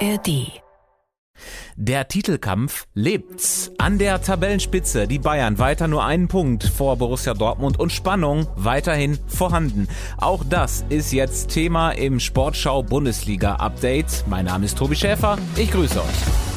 ARD der Titelkampf lebt. An der Tabellenspitze die Bayern weiter nur einen Punkt vor Borussia Dortmund und Spannung weiterhin vorhanden. Auch das ist jetzt Thema im Sportschau Bundesliga Update. Mein Name ist Tobi Schäfer. Ich grüße euch.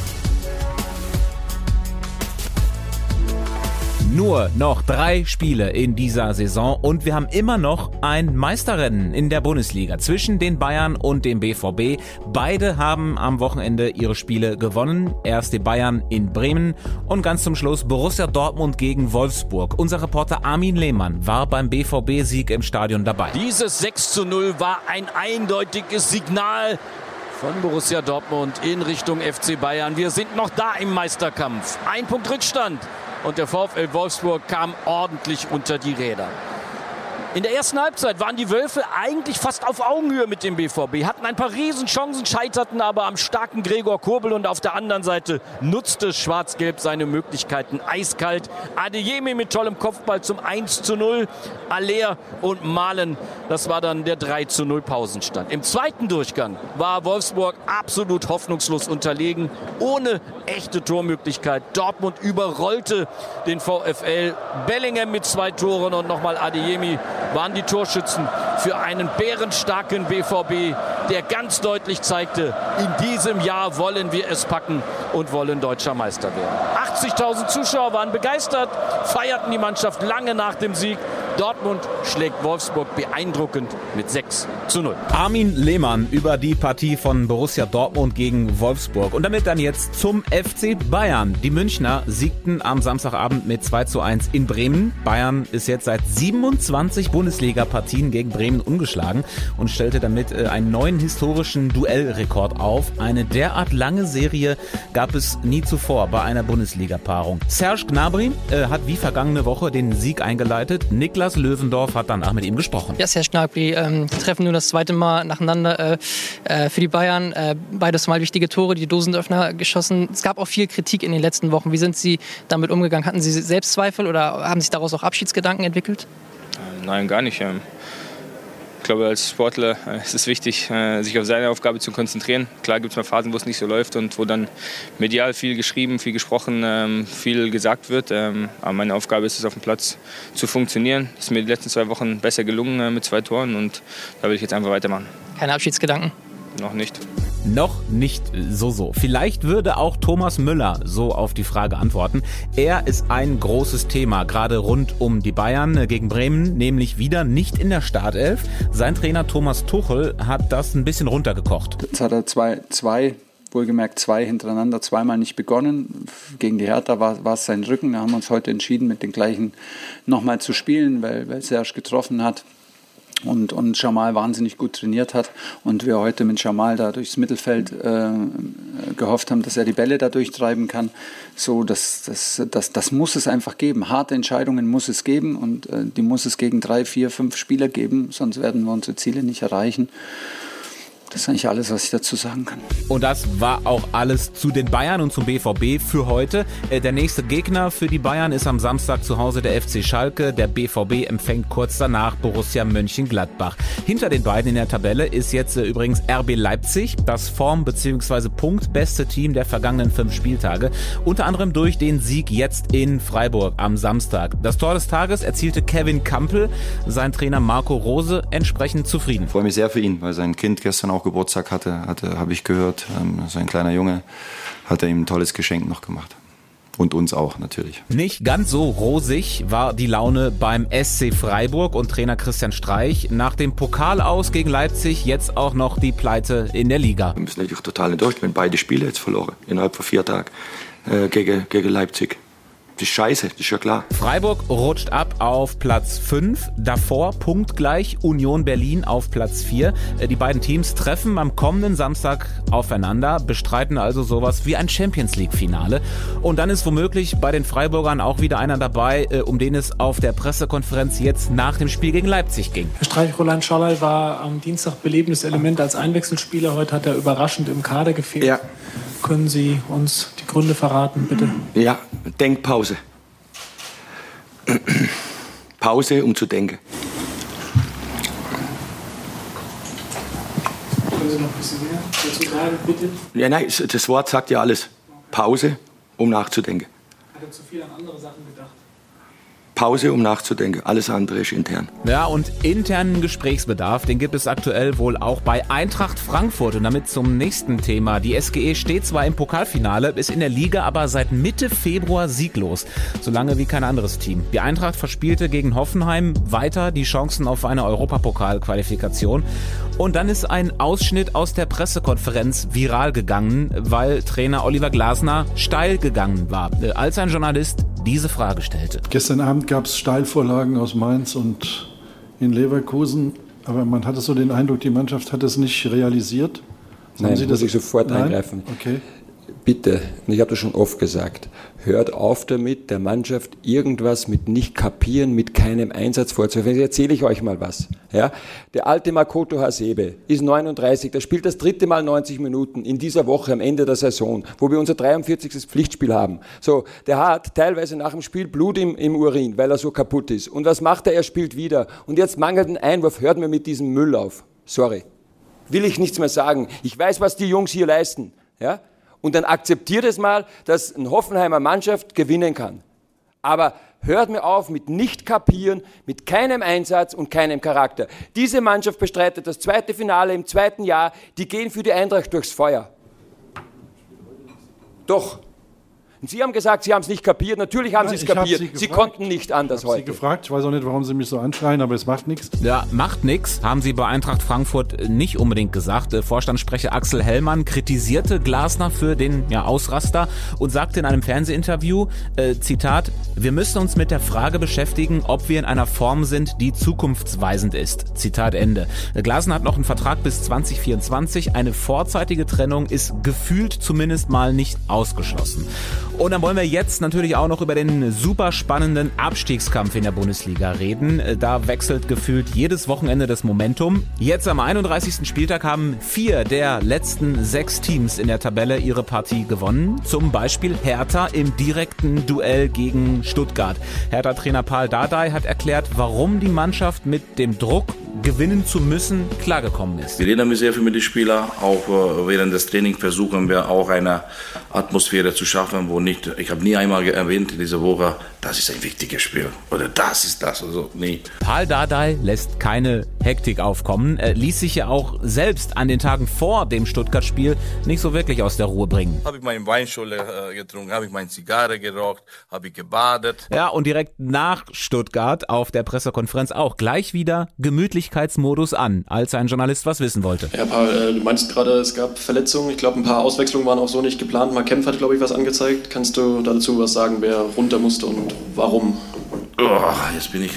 Nur noch drei Spiele in dieser Saison und wir haben immer noch ein Meisterrennen in der Bundesliga zwischen den Bayern und dem BVB. Beide haben am Wochenende ihre Spiele gewonnen. Erst die Bayern in Bremen und ganz zum Schluss Borussia Dortmund gegen Wolfsburg. Unser Reporter Armin Lehmann war beim BVB-Sieg im Stadion dabei. Dieses 6 zu 0 war ein eindeutiges Signal von Borussia Dortmund in Richtung FC Bayern. Wir sind noch da im Meisterkampf. Ein Punkt Rückstand und der VfL Wolfsburg kam ordentlich unter die Räder. In der ersten Halbzeit waren die Wölfe eigentlich fast auf Augenhöhe mit dem BVB, hatten ein paar Riesenchancen, scheiterten aber am starken Gregor Kurbel und auf der anderen Seite nutzte Schwarz-Gelb seine Möglichkeiten eiskalt. Adeyemi mit tollem Kopfball zum 1 zu 0, Aller und Malen, das war dann der 3 zu 0 Pausenstand. Im zweiten Durchgang war Wolfsburg absolut hoffnungslos unterlegen, ohne echte Tormöglichkeit. Dortmund überrollte den VfL, Bellingham mit zwei Toren und nochmal Adeyemi waren die Torschützen für einen bärenstarken BVB, der ganz deutlich zeigte, in diesem Jahr wollen wir es packen und wollen deutscher Meister werden. 80.000 Zuschauer waren begeistert, feierten die Mannschaft lange nach dem Sieg. Dortmund schlägt Wolfsburg beeindruckend mit 6 zu 0. Armin Lehmann über die Partie von Borussia Dortmund gegen Wolfsburg. Und damit dann jetzt zum FC Bayern. Die Münchner siegten am Samstagabend mit 2 zu 1 in Bremen. Bayern ist jetzt seit 27 Bundesliga-Partien gegen Bremen ungeschlagen und stellte damit äh, einen neuen historischen Duellrekord auf. Eine derart lange Serie gab es nie zuvor bei einer Bundesliga-Paarung. Serge Gnabry äh, hat wie vergangene Woche den Sieg eingeleitet. Niklas Niklas Löwendorf hat danach mit ihm gesprochen. Ja, Herr Gnabry, ähm, treffen nun das zweite Mal nacheinander äh, äh, für die Bayern. Äh, beides Mal wichtige Tore, die Dosenöffner geschossen. Es gab auch viel Kritik in den letzten Wochen. Wie sind Sie damit umgegangen? Hatten Sie Selbstzweifel oder haben sich daraus auch Abschiedsgedanken entwickelt? Nein, gar nicht. Ähm, glaube, als Sportler äh, ist es wichtig, äh, sich auf seine Aufgabe zu konzentrieren. Klar gibt es mal Phasen, wo es nicht so läuft und wo dann medial viel geschrieben, viel gesprochen, ähm, viel gesagt wird. Ähm, aber meine Aufgabe ist es, auf dem Platz zu funktionieren. Das ist mir die letzten zwei Wochen besser gelungen äh, mit zwei Toren und da will ich jetzt einfach weitermachen. Keine Abschiedsgedanken? Noch nicht. Noch nicht so so. Vielleicht würde auch Thomas Müller so auf die Frage antworten. Er ist ein großes Thema, gerade rund um die Bayern gegen Bremen, nämlich wieder nicht in der Startelf. Sein Trainer Thomas Tuchel hat das ein bisschen runtergekocht. Jetzt hat er zwei, zwei wohlgemerkt zwei hintereinander, zweimal nicht begonnen. Gegen die Hertha war, war es sein Rücken. Da haben wir uns heute entschieden, mit den gleichen nochmal zu spielen, weil, weil Serge getroffen hat und, und Jamal wahnsinnig gut trainiert hat und wir heute mit Jamal da durchs Mittelfeld äh, gehofft haben, dass er die Bälle da durchtreiben kann. So, das, das, das, das muss es einfach geben. Harte Entscheidungen muss es geben und äh, die muss es gegen drei, vier, fünf Spieler geben, sonst werden wir unsere Ziele nicht erreichen. Das ist eigentlich alles, was ich dazu sagen kann. Und das war auch alles zu den Bayern und zum BVB für heute. Äh, der nächste Gegner für die Bayern ist am Samstag zu Hause der FC Schalke. Der BVB empfängt kurz danach Borussia Mönchengladbach. Hinter den beiden in der Tabelle ist jetzt äh, übrigens RB Leipzig, das Form- bzw. punktbeste Team der vergangenen fünf Spieltage. Unter anderem durch den Sieg jetzt in Freiburg am Samstag. Das Tor des Tages erzielte Kevin Kampel, sein Trainer Marco Rose entsprechend zufrieden. Ich freue mich sehr für ihn, weil sein Kind gestern auch auch Geburtstag hatte, hatte habe ich gehört. Ähm, so ein kleiner Junge hat er ihm ein tolles Geschenk noch gemacht. Und uns auch natürlich. Nicht ganz so rosig war die Laune beim SC Freiburg und Trainer Christian Streich. Nach dem Pokal aus gegen Leipzig jetzt auch noch die Pleite in der Liga. Wir müssen natürlich total enttäuscht, wenn beide Spiele jetzt verloren innerhalb von vier Tagen äh, gegen, gegen Leipzig. Das ist scheiße, das ist ja klar. Freiburg rutscht ab auf Platz 5. Davor punktgleich Union Berlin auf Platz 4. Äh, die beiden Teams treffen am kommenden Samstag aufeinander, bestreiten also sowas wie ein Champions League-Finale. Und dann ist womöglich bei den Freiburgern auch wieder einer dabei, äh, um den es auf der Pressekonferenz jetzt nach dem Spiel gegen Leipzig ging. Herr Streich, Roland Schallei war am Dienstag belebendes Element als Einwechselspieler. Heute hat er überraschend im Kader gefehlt. Ja. Können Sie uns die Gründe verraten, bitte? Ja, Denkpause. Pause, um zu denken. Können Sie noch ein bisschen mehr dazu sagen, bitte? Ja, nein, das Wort sagt ja alles. Pause, um nachzudenken. Hat er zu viel an andere Sachen gedacht? Pause, um nachzudenken. Alles andere ist intern. Ja, und internen Gesprächsbedarf, den gibt es aktuell wohl auch bei Eintracht Frankfurt. Und damit zum nächsten Thema. Die SGE steht zwar im Pokalfinale, ist in der Liga aber seit Mitte Februar sieglos. So lange wie kein anderes Team. Die Eintracht verspielte gegen Hoffenheim weiter die Chancen auf eine Europapokalqualifikation. Und dann ist ein Ausschnitt aus der Pressekonferenz viral gegangen, weil Trainer Oliver Glasner steil gegangen war, als ein Journalist diese Frage stellte. Gestern Abend gab es Steilvorlagen aus Mainz und in Leverkusen, aber man hatte so den Eindruck, die Mannschaft hat es nicht realisiert. Nein, Sie muss ich sofort Nein? eingreifen. Okay. Bitte, ich habe das schon oft gesagt, hört auf damit, der Mannschaft irgendwas mit nicht kapieren, mit keinem Einsatz vorzuwerfen. Jetzt erzähle ich euch mal was. Ja? Der alte Makoto Hasebe ist 39, der spielt das dritte Mal 90 Minuten in dieser Woche am Ende der Saison, wo wir unser 43. Pflichtspiel haben. So, der hat teilweise nach dem Spiel Blut im, im Urin, weil er so kaputt ist. Und was macht er? Er spielt wieder. Und jetzt mangelt ein Einwurf, hört mir mit diesem Müll auf. Sorry. Will ich nichts mehr sagen. Ich weiß, was die Jungs hier leisten. Ja? Und dann akzeptiert es mal, dass eine Hoffenheimer Mannschaft gewinnen kann. Aber hört mir auf mit nicht kapieren, mit keinem Einsatz und keinem Charakter. Diese Mannschaft bestreitet das zweite Finale im zweiten Jahr. Die gehen für die Eintracht durchs Feuer. Doch. Und Sie haben gesagt, Sie haben es nicht kapiert. Natürlich haben Nein, Sie es kapiert. Sie konnten nicht anders Ich habe Sie heute. gefragt, ich weiß auch nicht, warum Sie mich so anschreien, aber es macht nichts. Ja, macht nix, haben sie bei Eintracht Frankfurt nicht unbedingt gesagt. Äh, Vorstandssprecher Axel Hellmann kritisierte Glasner für den ja, Ausraster und sagte in einem Fernsehinterview, äh, Zitat, wir müssen uns mit der Frage beschäftigen, ob wir in einer Form sind, die zukunftsweisend ist. Zitat Ende. Äh, Glasner hat noch einen Vertrag bis 2024. Eine vorzeitige Trennung ist gefühlt zumindest mal nicht ausgeschlossen. Und dann wollen wir jetzt natürlich auch noch über den super spannenden Abstiegskampf in der Bundesliga reden. Da wechselt gefühlt jedes Wochenende das Momentum. Jetzt am 31. Spieltag haben vier der letzten sechs Teams in der Tabelle ihre Partie gewonnen. Zum Beispiel Hertha im direkten Duell gegen Stuttgart. Hertha-Trainer Paul Dardai hat erklärt, warum die Mannschaft mit dem Druck, gewinnen zu müssen, klargekommen ist. Wir reden sehr viel mit den Spielern. Auch äh, während des Trainings versuchen wir auch eine Atmosphäre zu schaffen, wo nicht, ich habe nie einmal erwähnt in dieser Woche, das ist ein wichtiges Spiel oder das ist das. Also, nee. Paul Dardai lässt keine Hektik aufkommen, er ließ sich ja auch selbst an den Tagen vor dem Stuttgart-Spiel nicht so wirklich aus der Ruhe bringen. Habe ich meinen Weinschule äh, getrunken, habe ich meine Zigarre geraucht, habe ich gebadet. Ja, und direkt nach Stuttgart auf der Pressekonferenz auch gleich wieder Gemütlichkeitsmodus an, als ein Journalist was wissen wollte. Ja, Paul, äh, du meinst gerade, es gab Verletzungen. Ich glaube, ein paar Auswechslungen waren auch so nicht geplant. Mark Kempf hat, glaube ich, was angezeigt. Kannst du dazu was sagen, wer runter musste und warum? Oh, jetzt bin ich,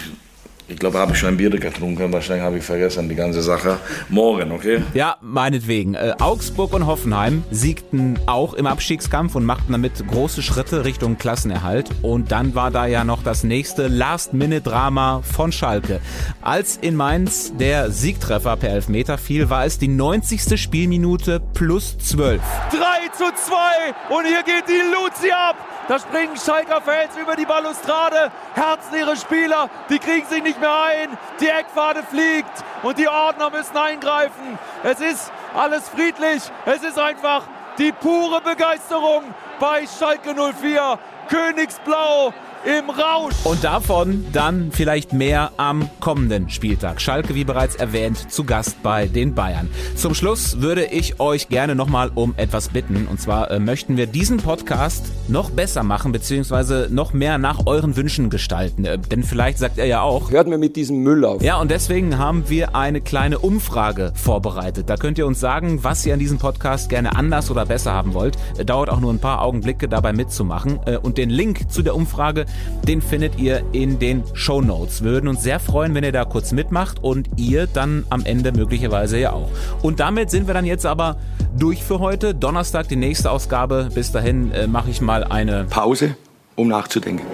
ich glaube, habe ich schon ein Bier getrunken, wahrscheinlich habe ich vergessen die ganze Sache. Morgen, okay? Ja, meinetwegen. Äh, Augsburg und Hoffenheim siegten auch im Abstiegskampf und machten damit große Schritte Richtung Klassenerhalt. Und dann war da ja noch das nächste Last-Minute-Drama von Schalke. Als in Mainz der Siegtreffer per Elfmeter fiel, war es die 90. Spielminute plus 12. 3 zu 2 und hier geht die Luzi ab. Da springen Schalker Fans über die Balustrade. Herzleere Spieler, die kriegen sich nicht mehr ein. Die Eckfahne fliegt und die Ordner müssen eingreifen. Es ist alles friedlich. Es ist einfach die pure Begeisterung bei Schalke 04. Königsblau im Rausch. Und davon dann vielleicht mehr am kommenden Spieltag. Schalke, wie bereits erwähnt, zu Gast bei den Bayern. Zum Schluss würde ich euch gerne nochmal um etwas bitten. Und zwar äh, möchten wir diesen Podcast noch besser machen, beziehungsweise noch mehr nach euren Wünschen gestalten. Äh, denn vielleicht sagt er ja auch. Hört mir mit diesem Müll auf. Ja, und deswegen haben wir eine kleine Umfrage vorbereitet. Da könnt ihr uns sagen, was ihr an diesem Podcast gerne anders oder besser haben wollt. Äh, Dauert auch nur ein paar Augenblicke dabei mitzumachen. Äh, Und den Link zu der Umfrage, den findet ihr in den Show Notes. Wir würden uns sehr freuen, wenn ihr da kurz mitmacht und ihr dann am Ende möglicherweise ja auch. Und damit sind wir dann jetzt aber durch für heute. Donnerstag die nächste Ausgabe. Bis dahin äh, mache ich mal eine Pause, um nachzudenken.